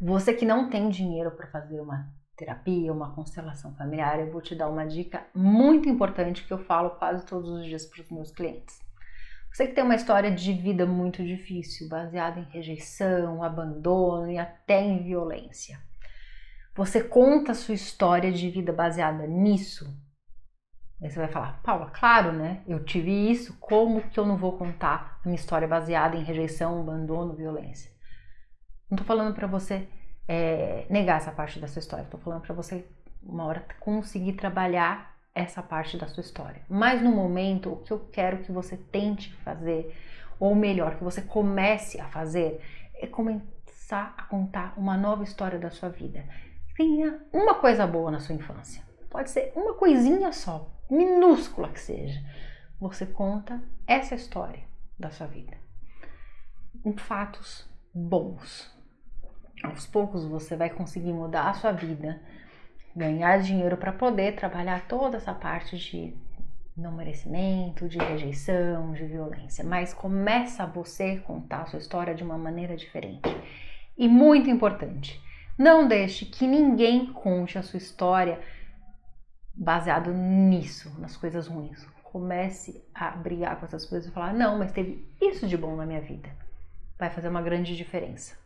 Você que não tem dinheiro para fazer uma terapia, uma constelação familiar, eu vou te dar uma dica muito importante que eu falo quase todos os dias para os meus clientes. Você que tem uma história de vida muito difícil, baseada em rejeição, abandono e até em violência. Você conta a sua história de vida baseada nisso? Aí você vai falar, Paula, claro, né? Eu tive isso, como que eu não vou contar a minha história baseada em rejeição, abandono, violência? Não tô falando para você é, negar essa parte da sua história, tô falando para você uma hora conseguir trabalhar essa parte da sua história. Mas no momento, o que eu quero que você tente fazer, ou melhor, que você comece a fazer, é começar a contar uma nova história da sua vida tenha uma coisa boa na sua infância. Pode ser uma coisinha só, minúscula que seja. Você conta essa história da sua vida em fatos bons. Aos poucos você vai conseguir mudar a sua vida, ganhar dinheiro para poder trabalhar toda essa parte de não merecimento, de rejeição, de violência. Mas começa você contar a sua história de uma maneira diferente. E muito importante, não deixe que ninguém conte a sua história baseado nisso, nas coisas ruins. Comece a brigar com essas coisas e falar: não, mas teve isso de bom na minha vida. Vai fazer uma grande diferença.